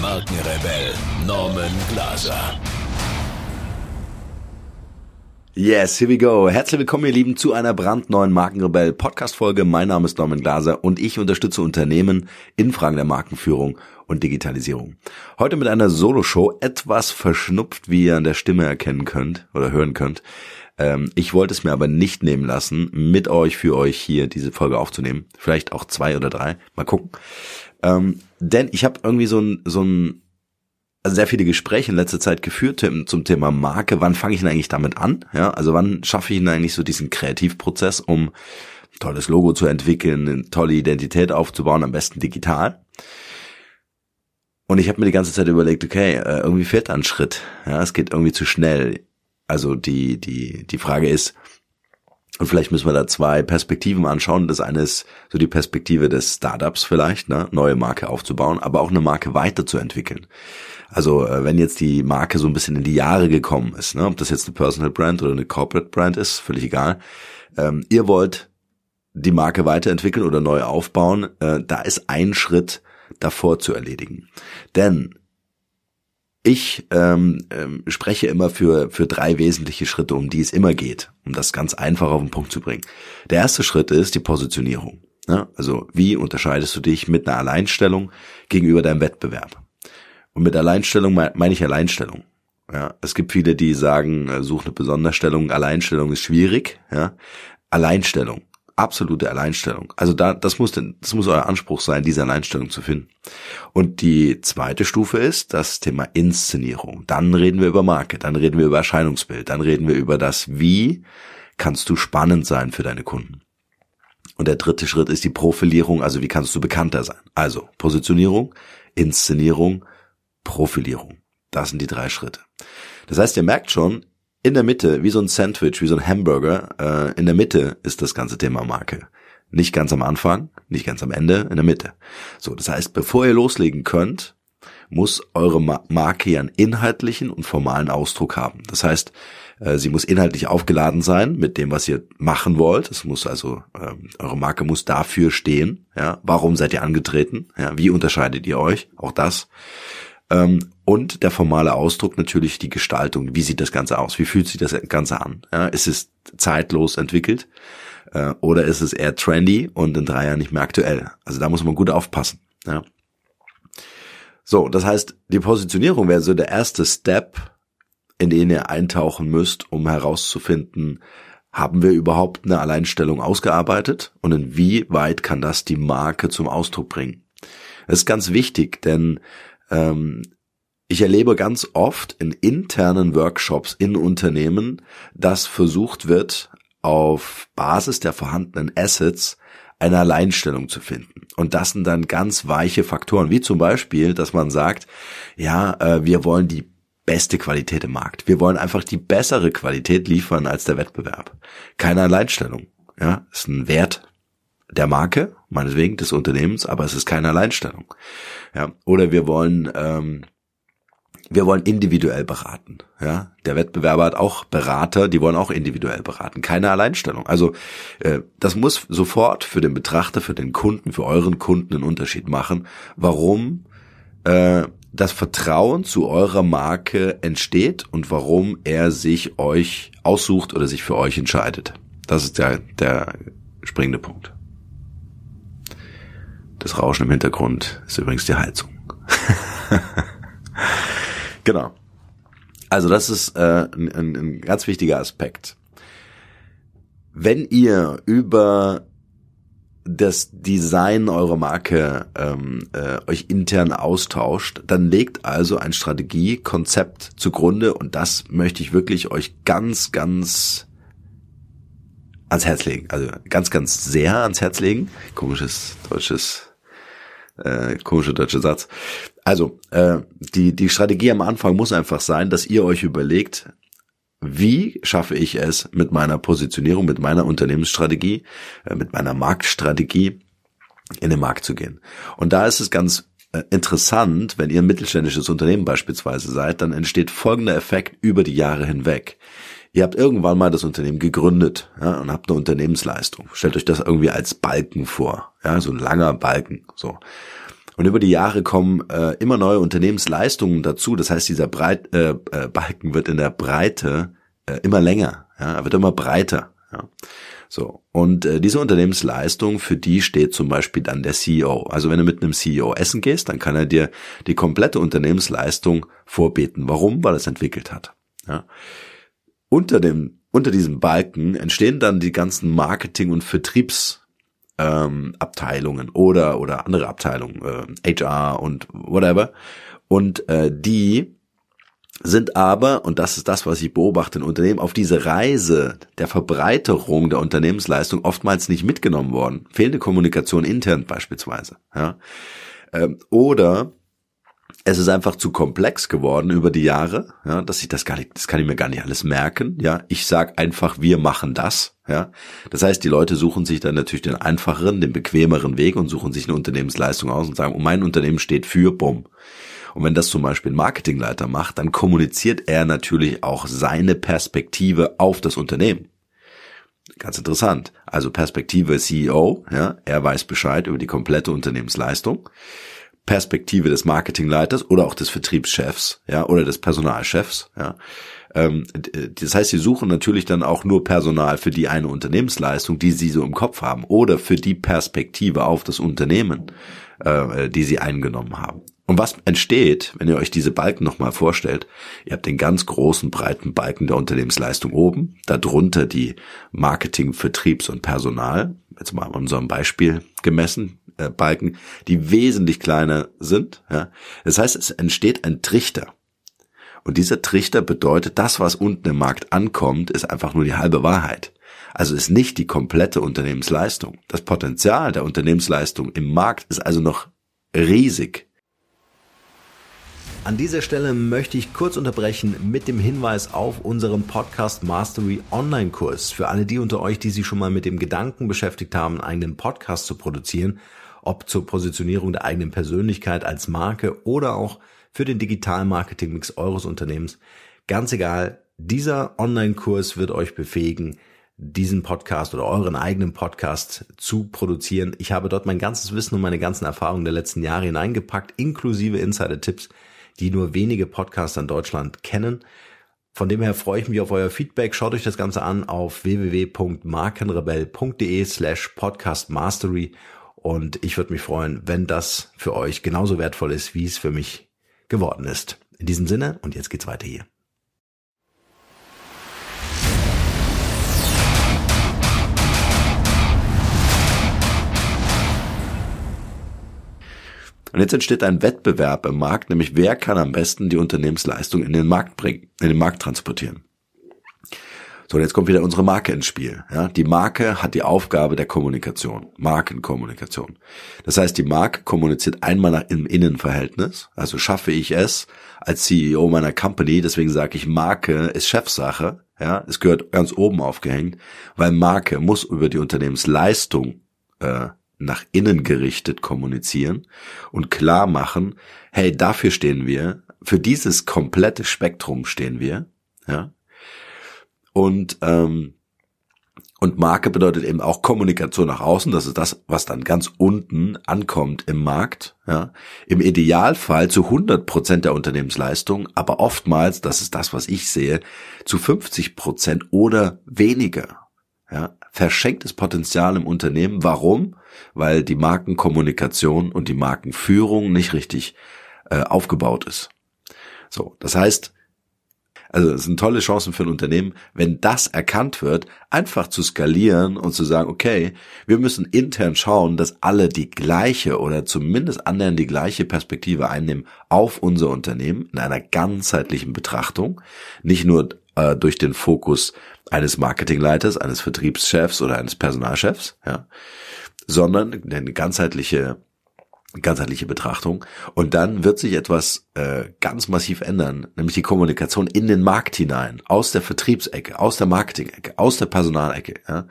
Markenrebell Norman Glaser. Yes, here we go. Herzlich willkommen, ihr Lieben, zu einer brandneuen Markenrebell Podcast Folge. Mein Name ist Norman Glaser und ich unterstütze Unternehmen in Fragen der Markenführung und Digitalisierung. Heute mit einer Solo-Show, etwas verschnupft, wie ihr an der Stimme erkennen könnt oder hören könnt. Ähm, ich wollte es mir aber nicht nehmen lassen, mit euch, für euch hier diese Folge aufzunehmen. Vielleicht auch zwei oder drei. Mal gucken. Ähm, denn ich habe irgendwie so ein, so ein also sehr viele Gespräche in letzter Zeit geführt zum Thema Marke. Wann fange ich denn eigentlich damit an? Ja, also wann schaffe ich denn eigentlich so diesen Kreativprozess, um tolles Logo zu entwickeln, eine tolle Identität aufzubauen, am besten digital? Und ich habe mir die ganze Zeit überlegt, okay, äh, irgendwie fehlt da ein Schritt. Ja, es geht irgendwie zu schnell. Also die die die Frage ist, und vielleicht müssen wir da zwei Perspektiven anschauen. Das eine ist so die Perspektive des Startups vielleicht, ne, neue Marke aufzubauen, aber auch eine Marke weiterzuentwickeln. Also äh, wenn jetzt die Marke so ein bisschen in die Jahre gekommen ist, ne, ob das jetzt eine Personal Brand oder eine Corporate Brand ist, völlig egal. Ähm, ihr wollt die Marke weiterentwickeln oder neu aufbauen, äh, da ist ein Schritt davor zu erledigen. Denn ich ähm, ähm, spreche immer für, für drei wesentliche Schritte, um die es immer geht, um das ganz einfach auf den Punkt zu bringen. Der erste Schritt ist die Positionierung. Ne? Also wie unterscheidest du dich mit einer Alleinstellung gegenüber deinem Wettbewerb? Und mit Alleinstellung meine ich Alleinstellung. Ja, es gibt viele, die sagen, äh, such eine Besonderstellung, Alleinstellung ist schwierig. Ja, Alleinstellung absolute Alleinstellung. Also da, das muss, das muss euer Anspruch sein, diese Alleinstellung zu finden. Und die zweite Stufe ist das Thema Inszenierung. Dann reden wir über Marke, dann reden wir über Erscheinungsbild, dann reden wir über das Wie kannst du spannend sein für deine Kunden. Und der dritte Schritt ist die Profilierung, also wie kannst du bekannter sein. Also Positionierung, Inszenierung, Profilierung. Das sind die drei Schritte. Das heißt, ihr merkt schon, in der Mitte, wie so ein Sandwich, wie so ein Hamburger, äh, in der Mitte ist das ganze Thema Marke. Nicht ganz am Anfang, nicht ganz am Ende, in der Mitte. So, das heißt, bevor ihr loslegen könnt, muss eure Marke ja einen inhaltlichen und formalen Ausdruck haben. Das heißt, äh, sie muss inhaltlich aufgeladen sein mit dem, was ihr machen wollt. Es muss also, ähm, eure Marke muss dafür stehen. Ja, warum seid ihr angetreten? Ja, wie unterscheidet ihr euch? Auch das. Ähm, und der formale Ausdruck natürlich die Gestaltung. Wie sieht das Ganze aus? Wie fühlt sich das Ganze an? Ja, ist es zeitlos entwickelt? Äh, oder ist es eher trendy und in drei Jahren nicht mehr aktuell? Also da muss man gut aufpassen. Ja. So, das heißt, die Positionierung wäre so der erste Step, in den ihr eintauchen müsst, um herauszufinden, haben wir überhaupt eine Alleinstellung ausgearbeitet und inwieweit kann das die Marke zum Ausdruck bringen? Das ist ganz wichtig, denn ähm, ich erlebe ganz oft in internen Workshops in Unternehmen, dass versucht wird, auf Basis der vorhandenen Assets eine Alleinstellung zu finden. Und das sind dann ganz weiche Faktoren, wie zum Beispiel, dass man sagt, ja, äh, wir wollen die beste Qualität im Markt. Wir wollen einfach die bessere Qualität liefern als der Wettbewerb. Keine Alleinstellung. Ja, ist ein Wert der Marke, meinetwegen des Unternehmens, aber es ist keine Alleinstellung. Ja, oder wir wollen ähm, wir wollen individuell beraten. Ja, der Wettbewerber hat auch Berater, die wollen auch individuell beraten, keine Alleinstellung. Also äh, das muss sofort für den Betrachter, für den Kunden, für euren Kunden einen Unterschied machen, warum äh, das Vertrauen zu eurer Marke entsteht und warum er sich euch aussucht oder sich für euch entscheidet. Das ist der, der springende Punkt. Das Rauschen im Hintergrund ist übrigens die Heizung. genau. Also das ist äh, ein, ein ganz wichtiger Aspekt. Wenn ihr über das Design eurer Marke ähm, äh, euch intern austauscht, dann legt also ein Strategiekonzept zugrunde und das möchte ich wirklich euch ganz, ganz ans Herz legen. Also ganz, ganz sehr ans Herz legen. Komisches deutsches Äh, komischer deutscher Satz. Also, äh, die, die Strategie am Anfang muss einfach sein, dass ihr euch überlegt, wie schaffe ich es mit meiner Positionierung, mit meiner Unternehmensstrategie, äh, mit meiner Marktstrategie in den Markt zu gehen. Und da ist es ganz äh, interessant, wenn ihr ein mittelständisches Unternehmen beispielsweise seid, dann entsteht folgender Effekt über die Jahre hinweg. Ihr habt irgendwann mal das Unternehmen gegründet ja, und habt eine Unternehmensleistung. Stellt euch das irgendwie als Balken vor, ja, so ein langer Balken. So. Und über die Jahre kommen äh, immer neue Unternehmensleistungen dazu. Das heißt, dieser Breit, äh, äh, Balken wird in der Breite äh, immer länger, ja, er wird immer breiter. Ja. So. Und äh, diese Unternehmensleistung, für die steht zum Beispiel dann der CEO. Also wenn du mit einem CEO essen gehst, dann kann er dir die komplette Unternehmensleistung vorbeten. Warum? Weil er es entwickelt hat. Ja. Unter dem, unter diesem Balken entstehen dann die ganzen Marketing- und Vertriebs ähm, Abteilungen oder oder andere Abteilungen, äh, HR und whatever. Und äh, die sind aber, und das ist das, was ich beobachte in Unternehmen, auf diese Reise der Verbreiterung der Unternehmensleistung oftmals nicht mitgenommen worden. Fehlende Kommunikation intern beispielsweise. Ja. Ähm, oder es ist einfach zu komplex geworden über die Jahre, ja, dass ich das gar nicht, das kann ich mir gar nicht alles merken. Ja, ich sag einfach, wir machen das. Ja, das heißt, die Leute suchen sich dann natürlich den einfacheren, den bequemeren Weg und suchen sich eine Unternehmensleistung aus und sagen, mein Unternehmen steht für Bumm. Und wenn das zum Beispiel ein Marketingleiter macht, dann kommuniziert er natürlich auch seine Perspektive auf das Unternehmen. Ganz interessant. Also Perspektive CEO, ja, er weiß Bescheid über die komplette Unternehmensleistung. Perspektive des Marketingleiters oder auch des Vertriebschefs, ja, oder des Personalchefs, ja. Ähm, das heißt, sie suchen natürlich dann auch nur Personal für die eine Unternehmensleistung, die sie so im Kopf haben, oder für die Perspektive auf das Unternehmen, äh, die sie eingenommen haben. Und was entsteht, wenn ihr euch diese Balken nochmal vorstellt? Ihr habt den ganz großen, breiten Balken der Unternehmensleistung oben, darunter die Marketing, Vertriebs- und Personal, jetzt mal an unserem Beispiel gemessen, äh, Balken, die wesentlich kleiner sind. Ja? Das heißt, es entsteht ein Trichter. Und dieser Trichter bedeutet, das, was unten im Markt ankommt, ist einfach nur die halbe Wahrheit. Also ist nicht die komplette Unternehmensleistung. Das Potenzial der Unternehmensleistung im Markt ist also noch riesig. An dieser Stelle möchte ich kurz unterbrechen mit dem Hinweis auf unseren Podcast Mastery Online Kurs. Für alle die unter euch, die sich schon mal mit dem Gedanken beschäftigt haben, einen eigenen Podcast zu produzieren, ob zur Positionierung der eigenen Persönlichkeit als Marke oder auch für den digitalen Marketing-Mix eures Unternehmens. Ganz egal, dieser Online-Kurs wird euch befähigen, diesen Podcast oder euren eigenen Podcast zu produzieren. Ich habe dort mein ganzes Wissen und meine ganzen Erfahrungen der letzten Jahre hineingepackt, inklusive Insider-Tipps, die nur wenige Podcaster in Deutschland kennen. Von dem her freue ich mich auf euer Feedback. Schaut euch das Ganze an auf www.markenrebell.de slash podcastmastery und ich würde mich freuen, wenn das für euch genauso wertvoll ist, wie es für mich geworden ist. In diesem Sinne und jetzt geht's weiter hier. Und jetzt entsteht ein Wettbewerb im Markt, nämlich wer kann am besten die Unternehmensleistung in den Markt bringen, in den Markt transportieren. So, und jetzt kommt wieder unsere Marke ins Spiel. Ja, die Marke hat die Aufgabe der Kommunikation, Markenkommunikation. Das heißt, die Marke kommuniziert einmal nach, im Innenverhältnis. Also schaffe ich es als CEO meiner Company. Deswegen sage ich, Marke ist Chefsache. Ja, es gehört ganz oben aufgehängt, weil Marke muss über die Unternehmensleistung äh, nach innen gerichtet kommunizieren und klar machen, hey, dafür stehen wir, für dieses komplette Spektrum stehen wir, ja. Und ähm, und Marke bedeutet eben auch Kommunikation nach außen. Das ist das, was dann ganz unten ankommt im Markt. Ja. Im Idealfall zu 100 Prozent der Unternehmensleistung, aber oftmals, das ist das, was ich sehe, zu 50 Prozent oder weniger. Ja. Verschenktes Potenzial im Unternehmen. Warum? Weil die Markenkommunikation und die Markenführung nicht richtig äh, aufgebaut ist. So, das heißt, also es sind tolle Chancen für ein Unternehmen, wenn das erkannt wird, einfach zu skalieren und zu sagen, okay, wir müssen intern schauen, dass alle die gleiche oder zumindest annähernd die gleiche Perspektive einnehmen auf unser Unternehmen in einer ganzheitlichen Betrachtung, nicht nur äh, durch den Fokus eines Marketingleiters, eines Vertriebschefs oder eines Personalchefs, ja, sondern eine ganzheitliche ganzheitliche Betrachtung. Und dann wird sich etwas äh, ganz massiv ändern, nämlich die Kommunikation in den Markt hinein, aus der Vertriebsecke, aus der Marketing-Ecke, aus der Personalecke. Ja,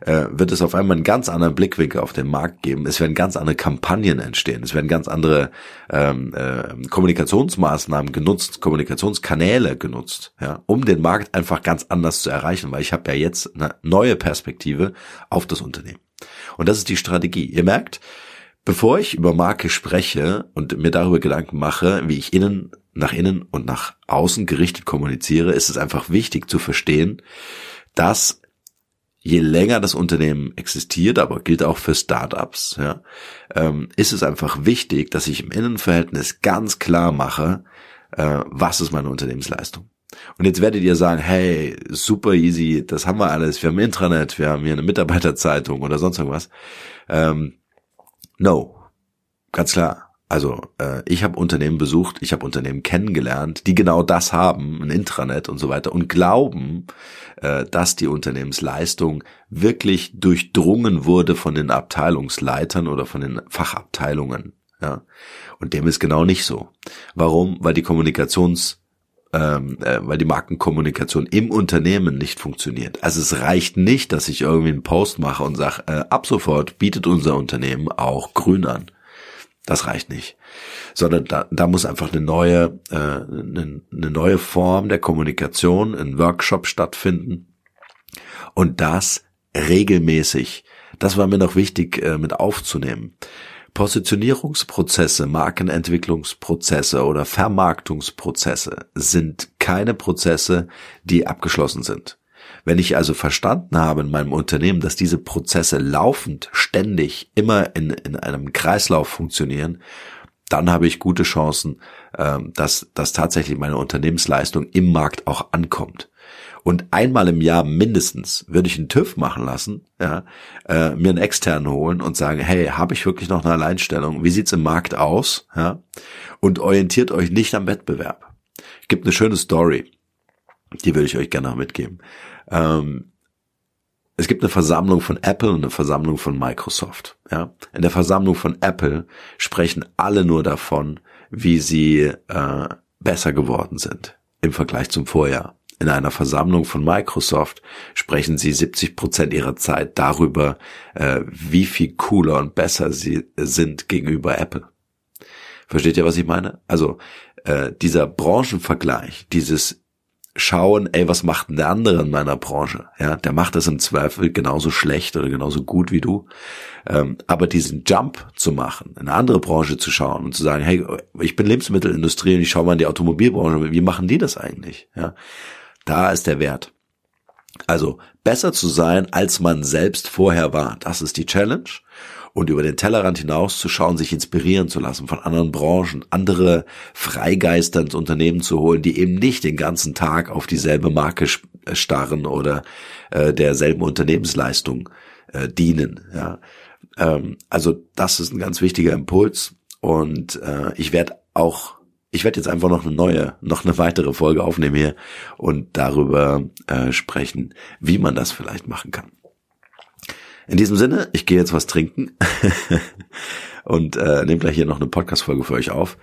äh, wird es auf einmal einen ganz anderen Blickwinkel auf den Markt geben. Es werden ganz andere Kampagnen entstehen. Es werden ganz andere ähm, äh, Kommunikationsmaßnahmen genutzt, Kommunikationskanäle genutzt, ja, um den Markt einfach ganz anders zu erreichen, weil ich habe ja jetzt eine neue Perspektive auf das Unternehmen. Und das ist die Strategie. Ihr merkt, Bevor ich über Marke spreche und mir darüber Gedanken mache, wie ich innen, nach innen und nach außen gerichtet kommuniziere, ist es einfach wichtig zu verstehen, dass je länger das Unternehmen existiert, aber gilt auch für Startups, ja, ähm, ist es einfach wichtig, dass ich im Innenverhältnis ganz klar mache, äh, was ist meine Unternehmensleistung. Und jetzt werdet ihr sagen, hey, super easy, das haben wir alles, wir haben Intranet, wir haben hier eine Mitarbeiterzeitung oder sonst irgendwas. Ähm, No, ganz klar. Also äh, ich habe Unternehmen besucht, ich habe Unternehmen kennengelernt, die genau das haben, ein Intranet und so weiter, und glauben, äh, dass die Unternehmensleistung wirklich durchdrungen wurde von den Abteilungsleitern oder von den Fachabteilungen. Ja. Und dem ist genau nicht so. Warum? Weil die Kommunikations ähm, äh, weil die Markenkommunikation im Unternehmen nicht funktioniert. Also es reicht nicht, dass ich irgendwie einen Post mache und sage, äh, ab sofort bietet unser Unternehmen auch Grün an. Das reicht nicht. Sondern da, da muss einfach eine neue, äh, eine, eine neue Form der Kommunikation, ein Workshop stattfinden. Und das regelmäßig. Das war mir noch wichtig äh, mit aufzunehmen. Positionierungsprozesse, Markenentwicklungsprozesse oder Vermarktungsprozesse sind keine Prozesse, die abgeschlossen sind. Wenn ich also verstanden habe in meinem Unternehmen, dass diese Prozesse laufend, ständig, immer in, in einem Kreislauf funktionieren, dann habe ich gute Chancen, ähm, dass, dass tatsächlich meine Unternehmensleistung im Markt auch ankommt. Und einmal im Jahr mindestens würde ich einen TÜV machen lassen, ja, äh, mir einen externen holen und sagen, hey, habe ich wirklich noch eine Alleinstellung? Wie sieht's im Markt aus? Ja, und orientiert euch nicht am Wettbewerb. Gibt eine schöne Story, die würde ich euch gerne noch mitgeben. Ähm, es gibt eine Versammlung von Apple und eine Versammlung von Microsoft. Ja, in der Versammlung von Apple sprechen alle nur davon, wie sie äh, besser geworden sind im Vergleich zum Vorjahr in einer Versammlung von Microsoft sprechen sie 70 Prozent ihrer Zeit darüber, äh, wie viel cooler und besser sie sind gegenüber Apple. Versteht ihr, was ich meine? Also äh, dieser Branchenvergleich, dieses Schauen, ey, was macht denn der andere in meiner Branche? Ja, der macht das im Zweifel genauso schlecht oder genauso gut wie du. Ähm, aber diesen Jump zu machen, in eine andere Branche zu schauen und zu sagen, hey, ich bin Lebensmittelindustrie und ich schaue mal in die Automobilbranche, wie machen die das eigentlich? Ja, da ist der Wert. Also besser zu sein, als man selbst vorher war. Das ist die Challenge. Und über den Tellerrand hinaus zu schauen, sich inspirieren zu lassen von anderen Branchen, andere Freigeister ins Unternehmen zu holen, die eben nicht den ganzen Tag auf dieselbe Marke äh, starren oder äh, derselben Unternehmensleistung äh, dienen. Ja. Ähm, also das ist ein ganz wichtiger Impuls. Und äh, ich werde auch ich werde jetzt einfach noch eine neue, noch eine weitere Folge aufnehmen hier und darüber äh, sprechen, wie man das vielleicht machen kann. In diesem Sinne, ich gehe jetzt was trinken und äh, nehme gleich hier noch eine Podcast-Folge für euch auf.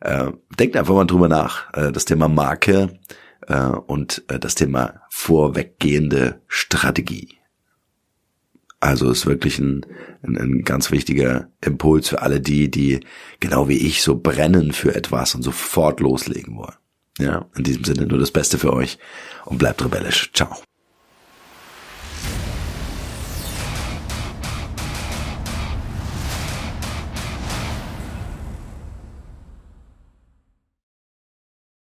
Äh, denkt einfach mal drüber nach. Äh, das Thema Marke äh, und äh, das Thema vorweggehende Strategie. Also ist wirklich ein, ein, ein ganz wichtiger Impuls für alle die, die genau wie ich so brennen für etwas und sofort loslegen wollen. Ja, in diesem Sinne nur das Beste für euch und bleibt rebellisch. Ciao.